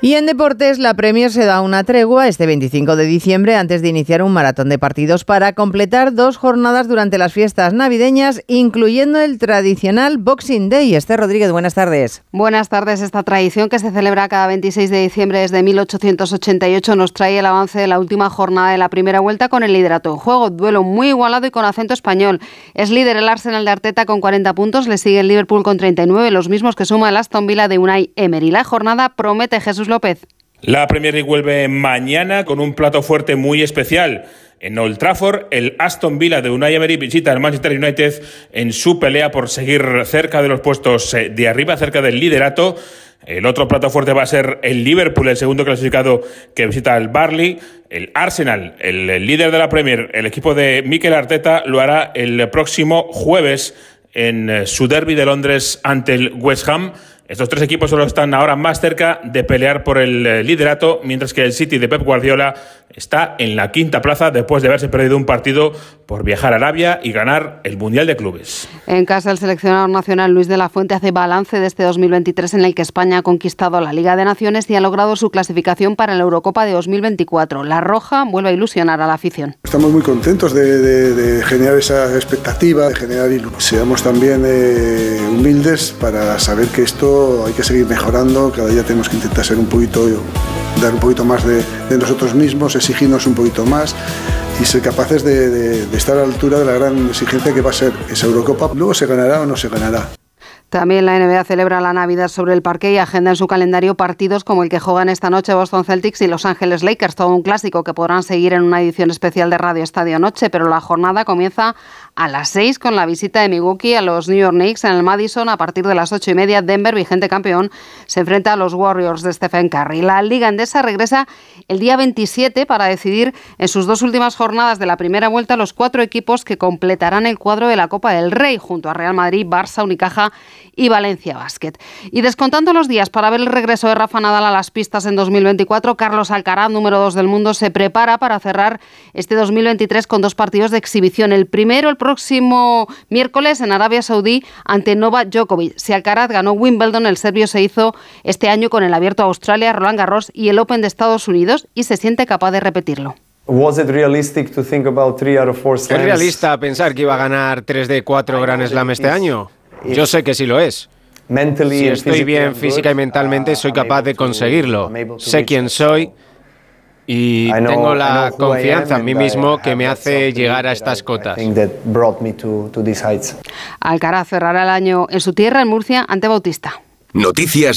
Y en deportes, la Premier se da una tregua este 25 de diciembre antes de iniciar un maratón de partidos para completar dos jornadas durante las fiestas navideñas, incluyendo el tradicional Boxing Day. Esther Rodríguez, buenas tardes. Buenas tardes. Esta tradición que se celebra cada 26 de diciembre desde 1888 nos trae el avance de la última jornada de la primera vuelta con el liderato en juego. Duelo muy igualado y con acento español. Es líder el Arsenal de Arteta con 40 puntos, le sigue el Liverpool con 39, los mismos que suma el Aston Villa de Unai Emery. La jornada promete Jesús La Premier League vuelve mañana con un plato fuerte muy especial. En Old Trafford, el Aston Villa de Unai Emery visita al Manchester United en su pelea por seguir cerca de los puestos eh, de arriba, cerca del liderato. El otro plato fuerte va a ser el Liverpool, el segundo clasificado que visita al Barley. El Arsenal, el líder de la Premier, el equipo de Mikel Arteta, lo hará el próximo jueves en eh, su derby de Londres ante el West Ham. Estos tres equipos solo están ahora más cerca de pelear por el eh, liderato, mientras que el City de Pep Guardiola está en la quinta plaza después de haberse perdido un partido por viajar a Arabia y ganar el Mundial de Clubes. En casa, el seleccionador nacional Luis de la Fuente hace balance de este 2023 en el que España ha conquistado la Liga de Naciones y ha logrado su clasificación para la Eurocopa de 2024. La Roja vuelve a ilusionar a la afición. Estamos muy contentos de, generar esa expectativa, de generar ilusión. Seamos también eh, humildes para saber que esto hay que seguir mejorando, cada día tenemos que intentar ser un poquito, dar un poquito más de, nosotros mismos, exigirnos un poquito más y ser capaces de, de, estar a la altura de la gran exigencia que va a ser esa Eurocopa. Luego se ganará o no se ganará. También la NBA celebra la Navidad sobre el parque y agenda en su calendario partidos como el que juegan esta noche Boston Celtics y Los Ángeles Lakers, todo un clásico que podrán seguir en una edición especial de Radio Estadio Noche, pero la jornada comienza a las 6 con la visita de Milwaukee a los New York Knicks en el Madison. A partir de las ocho y media, Denver, vigente campeón, se enfrenta a los Warriors de Stephen Curry. La Liga Endesa regresa el día 27 para decidir en sus dos últimas jornadas de la primera vuelta los cuatro equipos que completarán el cuadro de la Copa del Rey junto a Real Madrid, Barça, Unicaja y Valencia Basket. Y descontando los días para ver el regreso de Rafa Nadal a las pistas en 2024, Carlos Alcaraz, número 2 del mundo, se prepara para cerrar este 2023 con dos partidos de exhibición. El primero, el próximo miércoles en Arabia Saudí ante Novak Djokovic. Si Alcaraz ganó Wimbledon, el serbio se hizo este año con el Abierto a Australia, Roland Garros y el Open de Estados Unidos y se siente capaz de repetirlo. ¿Es realista pensar que iba a ganar 3 de 4 Grand Slam este año? Yo sé que sí lo es. Si estoy bien física y mentalmente, soy capaz de conseguirlo. Sé quién soy y tengo la confianza en mí mismo que me hace llegar a estas cotas. Alcaraz cerrará el año en su tierra, en Murcia, ante Bautista. Noticias